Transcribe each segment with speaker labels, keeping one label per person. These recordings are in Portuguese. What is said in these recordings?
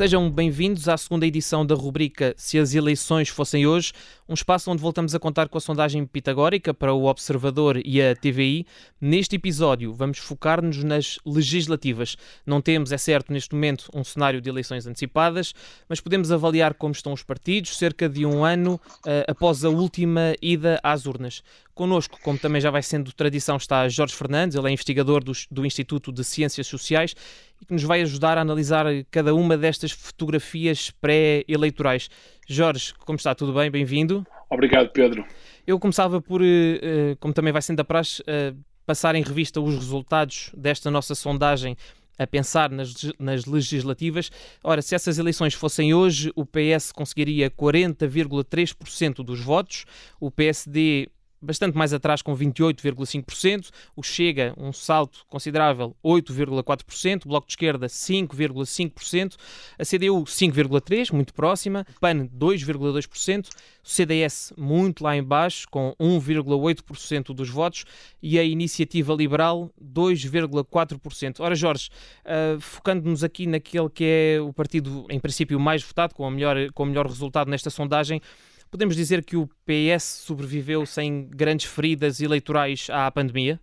Speaker 1: Sejam bem-vindos à segunda edição da rubrica Se as eleições fossem hoje, um espaço onde voltamos a contar com a sondagem pitagórica para o Observador e a TVI. Neste episódio, vamos focar-nos nas legislativas. Não temos, é certo, neste momento, um cenário de eleições antecipadas, mas podemos avaliar como estão os partidos cerca de um ano uh, após a última ida às urnas. Connosco, como também já vai sendo tradição, está Jorge Fernandes, ele é investigador do, do Instituto de Ciências Sociais e que nos vai ajudar a analisar cada uma destas fotografias pré-eleitorais. Jorge, como está? Tudo bem? Bem-vindo.
Speaker 2: Obrigado, Pedro.
Speaker 1: Eu começava por, eh, eh, como também vai sendo da praxe, eh, passar em revista os resultados desta nossa sondagem a pensar nas, nas, legislativas. Ora, se essas eleições fossem hoje, o PS conseguiria 40,3% dos votos, o PSD bastante mais atrás com 28,5%, o Chega um salto considerável 8,4%, o Bloco de Esquerda 5,5%, a CDU 5,3%, muito próxima, PAN 2,2%, o CDS muito lá embaixo com 1,8% dos votos e a Iniciativa Liberal 2,4%. Ora Jorge, uh, focando-nos aqui naquele que é o partido em princípio mais votado, com, a melhor, com o melhor resultado nesta sondagem, Podemos dizer que o PS sobreviveu sem grandes feridas eleitorais à pandemia?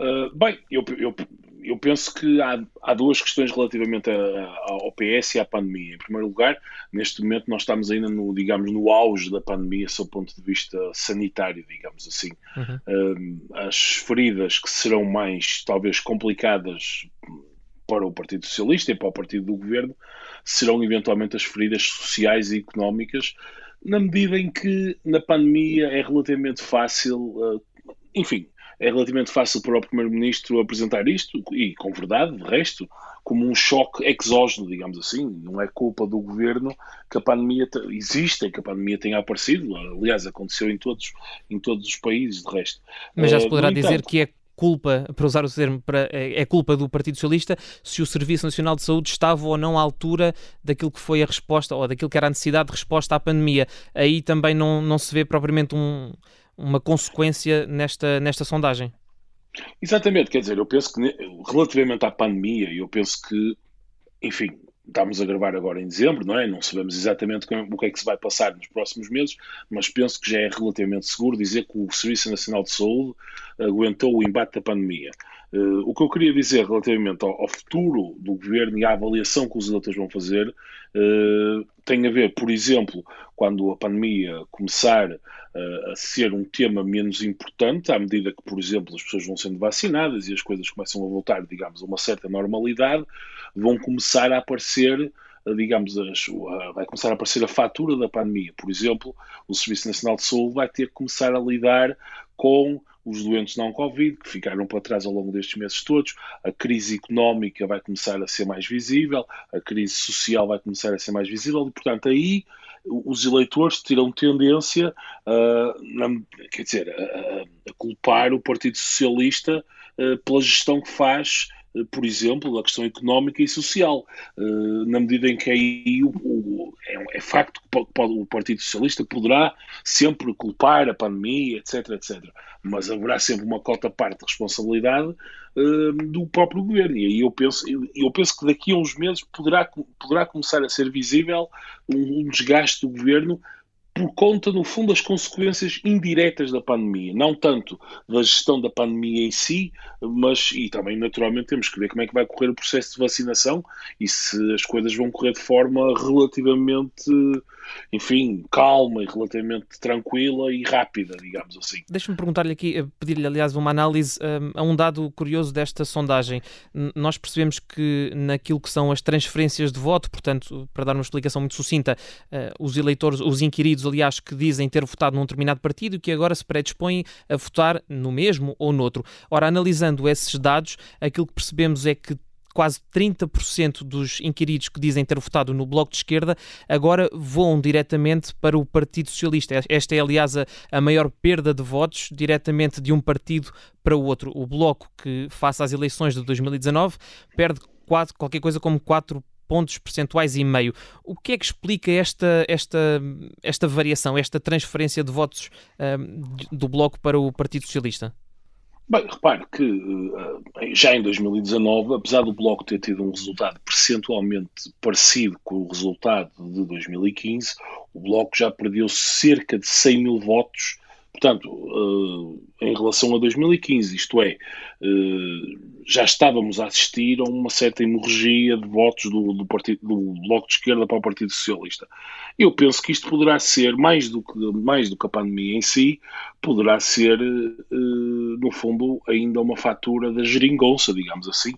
Speaker 2: Uh, bem, eu, eu, eu, penso que há, há duas questões relativamente a, a, ao PS e à pandemia. Em primeiro lugar, neste momento nós estamos ainda no, digamos, no auge da pandemia, sob o ponto de vista sanitário, digamos assim. Uhum. Uh, as feridas que serão mais, talvez, complicadas para o Partido Socialista e para o Partido do Governo serão eventualmente as feridas sociais e económicas na medida em que na pandemia é relativamente fácil, uh, enfim, é relativamente fácil para o Primeiro-Ministro apresentar isto, e com verdade, de resto, como um choque exógeno, digamos assim. Não é culpa do governo que a pandemia existe, que a pandemia tenha aparecido. Aliás, aconteceu em todos, em todos os países, de resto.
Speaker 1: Mas já se eh, poderá uh, dizer entanto, que é culpa, para usar o termo, para, é, é culpa do Partido Socialista se o Serviço Nacional de Saúde estava ou não à altura daquilo que foi a resposta ou daquilo que era a necessidade de resposta à pandemia. Aí também não, não se vê propriamente um, uma consequência nesta, nesta sondagem.
Speaker 2: Exatamente, quer dizer, eu penso que relativamente à pandemia, eu penso que, enfim, estamos a gravar agora em dezembro, não é? Não sabemos exatamente o que é que se vai passar nos próximos meses, mas penso que já é relativamente seguro dizer que o Serviço Nacional de Saúde aguentou o embate da pandemia. Uh, o que eu queria dizer relativamente ao, ao, futuro do governo e à avaliação que os eleitores vão fazer uh, tem a ver, por exemplo, quando a pandemia começar uh, a ser um tema menos importante, à medida que, por exemplo, as pessoas vão sendo vacinadas e as coisas começam a voltar, digamos, a uma certa normalidade, vão começar a aparecer digamos, as, vai começar a aparecer a fatura da pandemia. Por exemplo, o Serviço Nacional de Saúde vai ter que começar a lidar com os doentes não Covid, que ficaram para trás ao longo destes meses todos, a crise económica vai começar a ser mais visível, a crise social vai começar a ser mais visível, e, portanto, aí os eleitores terão tendência a, quer dizer, a, a culpar o Partido Socialista pela gestão que faz eh, por exemplo, a questão económica e social, eh, na medida em que aí o, o, é, é, facto que o Partido Socialista poderá sempre culpar a pandemia, etc, etc. Mas haverá sempre uma cota parte de responsabilidade uh, do próprio governo. E aí eu penso, eu penso que daqui a uns meses poderá, poderá começar a ser visível um, um desgaste do governo por conta, no fundo, das consequências indiretas da pandemia. Não tanto da gestão da pandemia em si, mas, e também, naturalmente, temos que ver como é que vai correr o processo de vacinação e se as coisas vão correr de forma relativamente, enfim, calma e relativamente tranquila e rápida, digamos assim.
Speaker 1: Deixa-me perguntar-lhe aqui, eh, pedir-lhe, aliás, uma análise um, a um dado curioso desta sondagem. Nós percebemos que naquilo que são as transferências de voto, portanto, para dar uma explicação muito sucinta, uh, os eleitores, os inquiridos, aliás, que dizem ter votado num determinado partido e que agora se predispõem a votar no mesmo ou noutro. Ora, analisando esses dados, aquilo que percebemos é que quase 30% dos inquiridos que dizem ter votado no Bloco de Esquerda agora voam diretamente para o Partido Socialista. Esta é, aliás, a, maior perda de votos diretamente de um partido para o outro. O Bloco, que face às eleições de 2019, perde qualquer coisa como 4 pontos percentuais e meio. O que é que explica esta, esta, esta variação, esta transferência de votos um, do Bloco para o Partido Socialista?
Speaker 2: Bem, repare que eh, já em 2019, apesar do Bloco ter tido um resultado percentualmente parecido com o resultado de 2015, o Bloco já perdeu cerca de 100 mil votos Portanto, uh, em relação a 2015, isto é, uh, já estávamos a assistir a uma certa hemorragia de votos do, do, do Bloco de Esquerda para o Partido Socialista. Eu penso que isto poderá ser, mais do que, mais do que a pandemia em si, poderá ser, uh, no fundo, ainda uma fatura da geringonça, digamos assim.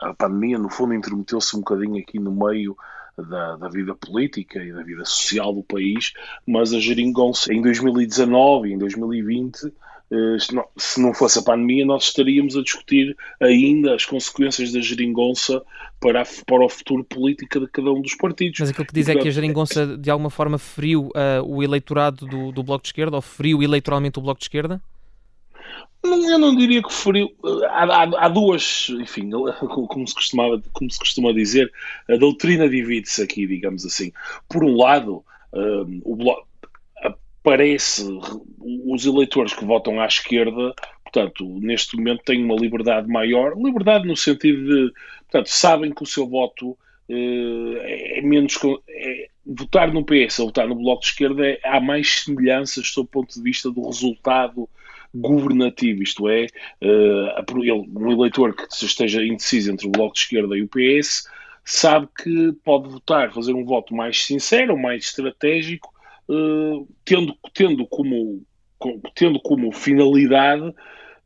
Speaker 2: A pandemia, no fundo, intermeteu-se um bocadinho aqui no meio da, da, vida política e da vida social do país, mas a geringonça em 2019 e em 2020, eh, se não fosse a pandemia, nós estaríamos a discutir ainda as consequências da geringonça para, a, para o futuro político de cada um dos partidos.
Speaker 1: Mas aquilo que diz é que a geringonça de alguma forma feriu uh, o eleitorado do, do Bloco de Esquerda, ou feriu eleitoralmente o Bloco de Esquerda?
Speaker 2: Eu não diria que feriu. Há, há, há, duas, enfim, como se, costumava, como se costuma dizer, a doutrina divide-se aqui, digamos assim. Por um lado, um, o bloco, aparece os eleitores que votam à esquerda, portanto, neste momento têm uma liberdade maior, liberdade no sentido de, portanto, sabem que o seu voto uh, é menos. É, votar no PS ou votar no Bloco de Esquerda é, há mais semelhanças sob o ponto de vista do resultado governativo, isto é, uh, um eleitor que esteja indeciso entre o Bloco de Esquerda e o PS sabe que pode votar, fazer um voto mais sincero, mais estratégico, uh, tendo, tendo, como, tendo como finalidade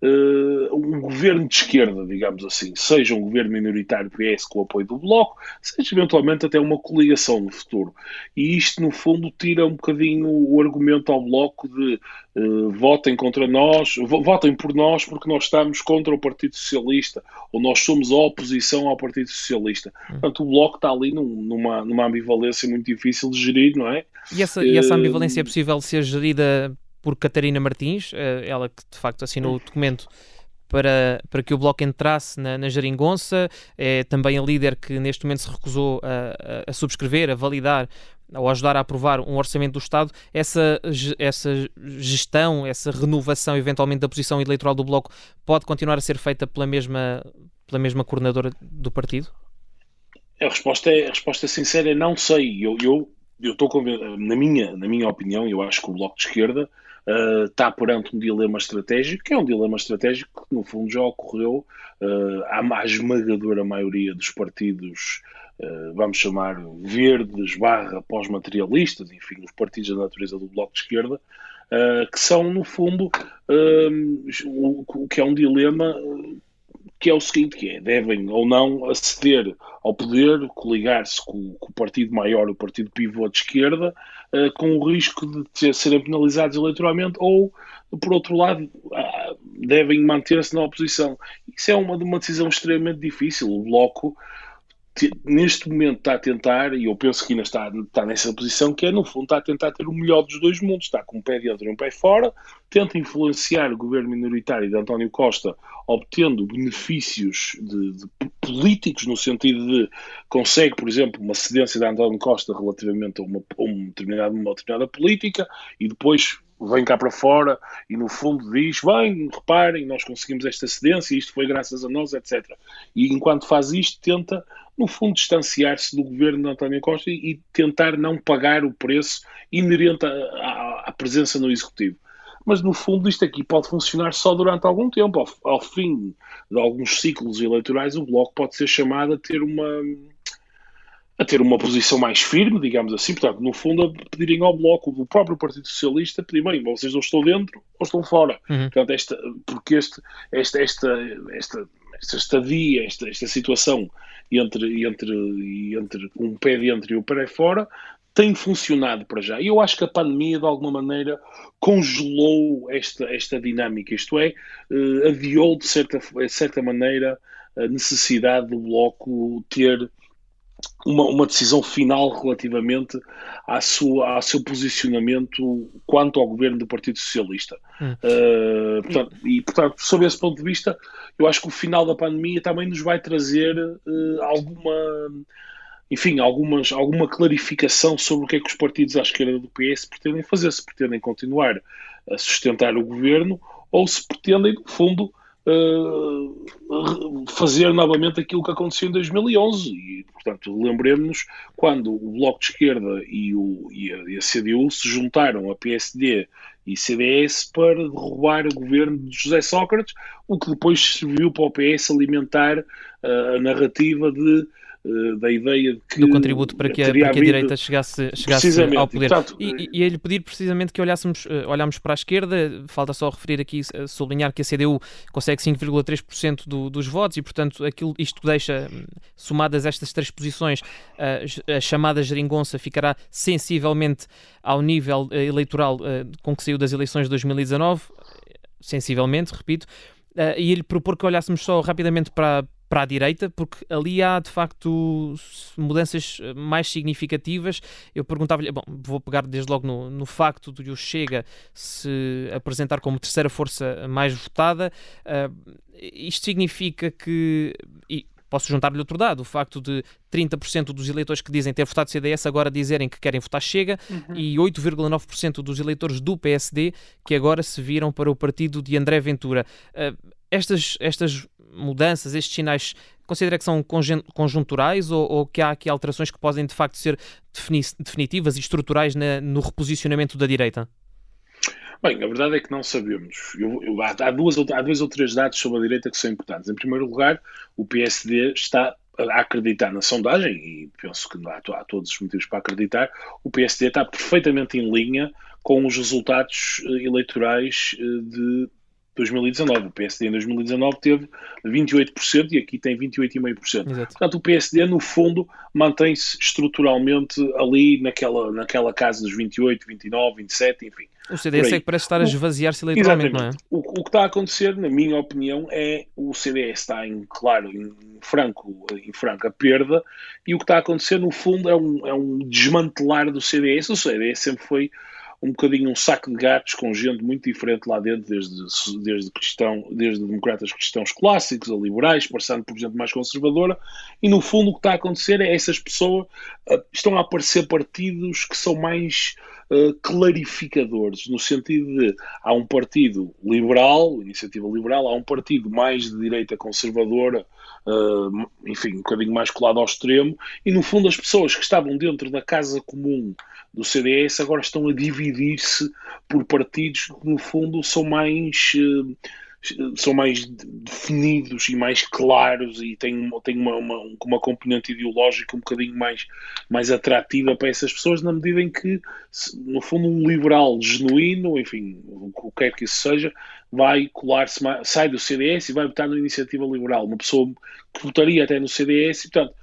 Speaker 2: uh, um governo de esquerda, digamos assim, seja um governo minoritário PS com o apoio do Bloco, seja eventualmente até uma coligação no futuro. E isto, no fundo, tira um bocadinho o argumento ao Bloco de uh, votem contra nós, votem por nós porque nós estamos contra o Partido Socialista, ou nós somos a oposição ao Partido Socialista. Portanto, o Bloco está ali num, numa, numa ambivalência muito difícil de gerir, não é?
Speaker 1: E essa, e essa ambivalência é possível ser gerida por Catarina Martins, eh, ela que de facto assinou o documento para, para que o Bloco entrasse na, na geringonça, é também a líder que neste momento se recusou a, a, a subscrever, a validar ou ajudar a aprovar um orçamento do Estado, essa, essa gestão, essa renovação eventualmente da posição eleitoral do Bloco pode continuar a ser feita pela mesma, pela mesma coordenadora do partido?
Speaker 2: A resposta, é, a resposta sincera é não sei. Eu, eu, eu estou na minha, na minha opinião, eu acho que o Bloco de Esquerda está perante um dilema estratégico, que é um dilema estratégico que, no fundo, já ocorreu uh, à esmagadora maioria dos partidos, uh, vamos chamar verdes, barra, pós-materialistas, enfim, os partidos da natureza do Bloco de Esquerda, uh, que são, no fundo, o, o, que é um dilema que é o seguinte, que é, devem ou não aceder ao poder, coligar-se com, com, o partido maior, o partido pivô de esquerda, uh, com o risco de ter, serem penalizados eleitoralmente, ou, por outro lado, uh, devem manter-se na oposição. Isso é uma, uma decisão extremamente difícil. O Bloco neste momento está a tentar, e eu penso que ainda está, está nessa posição, que é, no fundo, está a tentar ter o melhor dos dois mundos. Está com um pé dentro e um pé fora, tenta influenciar o governo minoritário de António Costa, obtendo benefícios de, de políticos, no sentido de consegue, por exemplo, uma cedência de António Costa relativamente a uma, a uma, determinada, uma determinada política, e depois vem cá para fora e no fundo diz, bem, reparem, nós conseguimos esta cedência, isto foi graças a nós, etc. E enquanto faz isto, tenta, no fundo, distanciar-se do governo de António Costa e, e tentar não pagar o preço inerente à, presença no Executivo. Mas, no fundo, isto aqui pode funcionar só durante algum tempo. Ao, ao fim de alguns ciclos eleitorais, o Bloco pode ser chamado a ter uma a ter uma posição mais firme, digamos assim, portanto, no fundo, a pedirem ao Bloco do próprio Partido Socialista, pedir, bem, vocês não estão dentro ou estão fora. Uhum. Portanto, esta, porque este, esta, esta, esta, esta estadia, esta, esta situação entre, entre, entre um pé dentro e o pé fora, tem funcionado para já. E eu acho que a pandemia, de alguma maneira, congelou esta, esta dinâmica, isto é, uh, adiou, de certa, de certa maneira, a necessidade do Bloco ter uma, uma, decisão final relativamente à sua, ao seu posicionamento quanto ao governo do Partido Socialista. Hum. Uh, portanto, e, portanto, sob esse ponto de vista, eu acho que o final da pandemia também nos vai trazer uh, alguma, enfim, algumas, alguma clarificação sobre o que é que os partidos à esquerda do PS pretendem fazer, se pretendem continuar a sustentar o governo ou se pretendem, no fundo, uh, fazer novamente aquilo que aconteceu em 2011. Portanto, lembremos-nos quando o Bloco de Esquerda e, o, e, a, e a CDU se juntaram a PSD e CDS para derrubar o governo de José Sócrates, o que depois serviu para o PS alimentar uh, a narrativa de da ideia de que.
Speaker 1: Do contributo para que a, para que a direita chegasse, chegasse ao poder. Portanto, e, e ele pedir precisamente que olhássemos, uh, olhássemos para a esquerda, falta só referir aqui, uh, sublinhar que a CDU consegue 5,3% do, dos votos e, portanto, aquilo, isto deixa, somadas estas três posições, uh, a chamada geringonça ficará sensivelmente ao nível eleitoral com que saiu das eleições de 2019, sensivelmente, repito. Uh, e ele propor que olhássemos só rapidamente para, para a direita, porque ali há de facto mudanças eh, mais significativas. Eu perguntava-lhe, bom, vou pegar desde logo no, no facto de o Chega se apresentar como terceira força mais votada. Uh, isto significa que. E, Posso juntar-lhe outro dado, o facto de 30% dos eleitores que dizem ter votado CDS agora dizerem que querem votar Chega uhum. e 8,9% dos eleitores do PSD que agora se viram para o partido de André Ventura. Uh, estas, estas mudanças, estes sinais, considera que são conjunturais ou, ou, que há aqui alterações que podem de facto ser definitivas e estruturais na, no reposicionamento da direita?
Speaker 2: Bem, a verdade é que não sabemos. Eu, eu, há, há, duas, há dois ou três dados sobre a direita que são importantes. Em primeiro lugar, o PSD está a acreditar na sondagem, e penso que há, há todos os motivos para acreditar, o PSD está perfeitamente em linha com os resultados eh, eleitorais eh, de 2019. O PSD em 2019 teve 28% e aqui tem 28,5%. Portanto, o PSD, no fundo, mantém-se estruturalmente ali naquela, naquela casa dos 28, 29, 27, enfim.
Speaker 1: O CDS é que parece estar a esvaziar-se eleitoralmente, não é?
Speaker 2: O, o, que está a acontecer, na minha opinião, é o CDS está em, claro, em franco, em franca perda, e o que está a acontecer, no fundo, é um, é um desmantelar do CDS. O CDS sempre foi um bocadinho um saco de gatos com gente muito diferente lá dentro, desde, desde, cristão, desde democratas cristãos clássicos a liberais, passando por gente mais conservadora, e no fundo o que está a acontecer é essas pessoas uh, estão a aparecer partidos que são mais uh, clarificadores, no sentido de há um partido liberal, iniciativa liberal, há um partido mais de direita conservadora, uh, enfim, um bocadinho mais colado ao extremo, e no fundo as pessoas que estavam dentro da casa comum do CDS agora estão a dividir-se por partidos que, no fundo, são mais. Uh, são mais definidos e mais claros e têm, têm uma, uma, uma componente ideológica um bocadinho mais, mais atrativa para essas pessoas, na medida em que, no fundo, um liberal genuíno, enfim, o que quer que isso seja, vai colar-se, sai do CDS e vai votar na iniciativa liberal. Uma pessoa que votaria até no CDS e, portanto,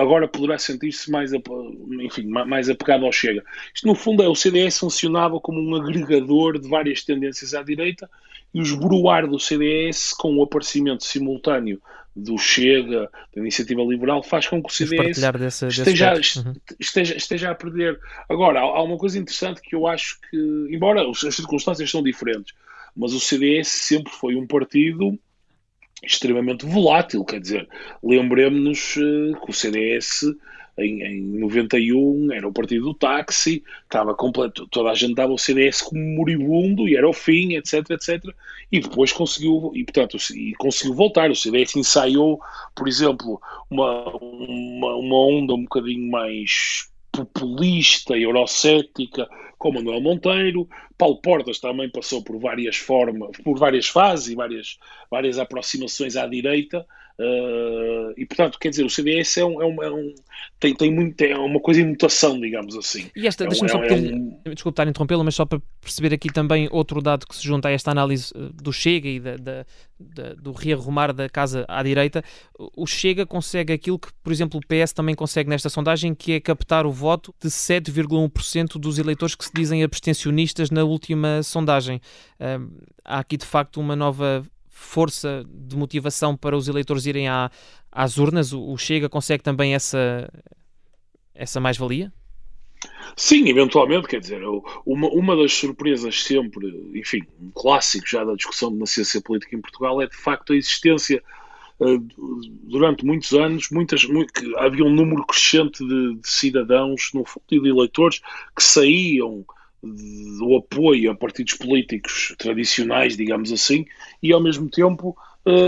Speaker 2: agora poderá sentir-se mais, enfim, mais apegado ao Chega. Isto, no fundo, é o CDS funcionava como um agregador de várias tendências à direita e o esboroar do CDS com o aparecimento simultâneo do Chega, da Iniciativa Liberal, faz com que o CDS desse, esteja, desse uhum. esteja, esteja a perder. Agora, há, uma coisa interessante que eu acho que, embora as circunstâncias são diferentes, mas o CDS sempre foi um partido extremamente volátil, quer dizer, lembremos-nos uh, que o CDS em, em 91 era o partido do táxi, estava completo, toda a gente dava o CDS como moribundo e era o fim, etc, etc, e depois conseguiu, e portanto, e conseguiu voltar, o CDS ensaiou, por exemplo, uma, uma, uma onda um bocadinho mais populista, eurocética, como Manuel Monteiro. Paulo Portas também passou por várias formas, por várias fases e várias, várias aproximações à direita. Uh, e portanto, quer dizer, o CDS é, um, é, um, é um, tem, tem muito, é uma coisa em mutação, digamos assim.
Speaker 1: E esta, é deixa-me só é um... desculpe estar a interrompê-la, mas só para perceber aqui também outro dado que se junta a esta análise eh, do Chega e da, da, da, do rearrumar da casa à direita, o Chega consegue aquilo que, por exemplo, o PS também consegue nesta sondagem, que é captar o voto de 7,1% dos eleitores que se dizem abstencionistas na última sondagem. Há aqui de facto uma nova força de motivação para os eleitores irem à, às urnas? O, Chega consegue também essa, essa mais-valia?
Speaker 2: Sim, eventualmente, quer dizer, uma, uma das surpresas sempre, enfim, um clássico já da discussão de ciência política em Portugal é de facto a existência durante muitos anos, muitas, muito, havia um número crescente de, de cidadãos, no fundo, de eleitores que saíam do apoio a partidos políticos tradicionais, digamos assim, e ao mesmo tempo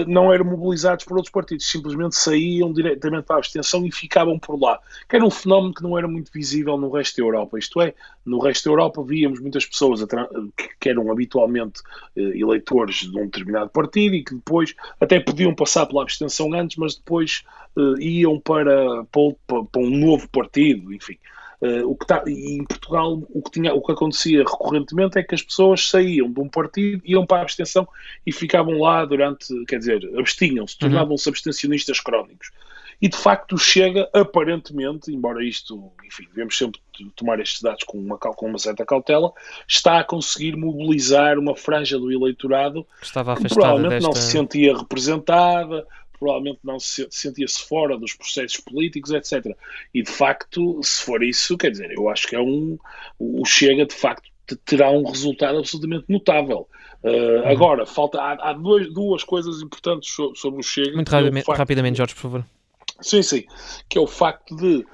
Speaker 2: não eram mobilizados por outros partidos, simplesmente saíam diretamente a abstenção e ficavam por lá. Que era um fenómeno que não era muito visível no resto da Europa. Isto é, no resto da Europa víamos muitas pessoas que eram habitualmente uh, eleitores de um determinado partido e que depois até podiam passar pela abstenção antes, mas depois uh, iam para, para um novo partido, enfim. Uh, o que tá, e em Portugal o que, tinha, o que acontecia recorrentemente é que as pessoas saíam de um partido, iam para a abstenção e ficavam lá durante, quer dizer, abstinham-se, uhum. tornavam-se abstencionistas crónicos. E de facto chega, aparentemente, embora isto, enfim, devemos sempre tomar estes dados com uma, com uma certa cautela, está a conseguir mobilizar uma franja do eleitorado
Speaker 1: que, Estava
Speaker 2: que provavelmente desta... não se sentia representada, provavelmente não se sentia-se fora dos processos políticos, etc. E de facto, se for isso, quer dizer, eu acho que é um. O Chega, de facto, terá um resultado absolutamente notável. Uh, uhum. Agora, falta, há, há dois, duas coisas importantes sobre, sobre o Chega.
Speaker 1: Muito rapidamente, facto, rapidamente, Jorge, por favor.
Speaker 2: Sim, sim. Que é o facto de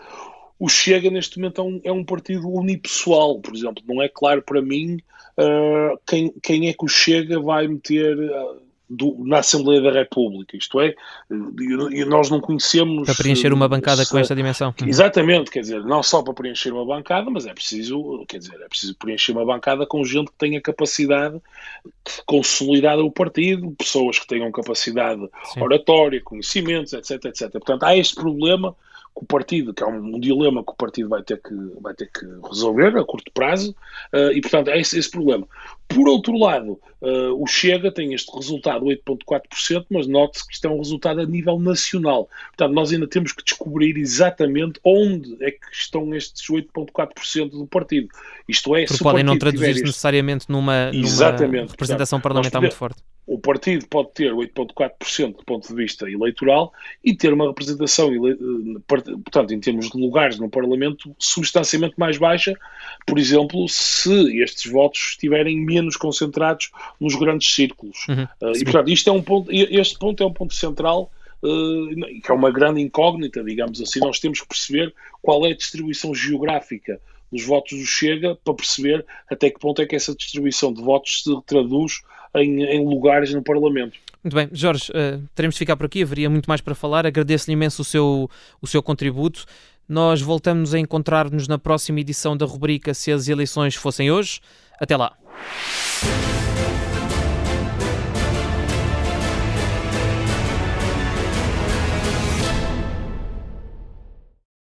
Speaker 2: o Chega neste momento é um, é um partido unipessoal, por exemplo. Não é claro para mim uh, quem, quem é que o Chega vai meter. Uh, do, na Assembleia da República, isto é, e nós não conhecemos.
Speaker 1: Para preencher uma bancada se, com esta dimensão.
Speaker 2: Uhum. Exatamente, quer dizer, não só para preencher uma bancada, mas é preciso, quer dizer, é preciso preencher uma bancada com gente que tenha capacidade de consolidar o partido, pessoas que tenham capacidade Sim. oratória, conhecimentos, etc, etc. Portanto, há este problema que o partido, que é um, um, dilema que o partido vai ter que, vai ter que resolver a curto prazo, uh, e portanto é esse, esse problema. Por outro lado, uh, o Chega tem este resultado, 8,4%, mas note-se que isto é um resultado a nível nacional. Portanto, nós ainda temos que descobrir exatamente onde é que estão estes 8,4% do partido. Isto é,
Speaker 1: Porque podem não traduzir-se necessariamente numa, numa representação parlamentar muito forte
Speaker 2: o partido pode ter 8,4% do ponto de vista eleitoral e ter uma representação, portanto, em termos de lugares no Parlamento, substancialmente mais baixa, por exemplo, se estes votos estiverem menos concentrados nos grandes círculos. Uhum. Uh, e, portanto, isto é um ponto, este ponto é um ponto central uh, que é uma grande incógnita, digamos assim. Nós temos que perceber qual é a distribuição geográfica dos votos do Chega para perceber até que ponto é que essa distribuição de votos se traduz em, em lugares no Parlamento.
Speaker 1: Muito bem, Jorge, uh, teremos de ficar por aqui, haveria muito mais para falar. Agradeço-lhe imenso o seu, o seu contributo. Nós voltamos a encontrar-nos na próxima edição da rubrica Se as eleições fossem hoje. Até lá.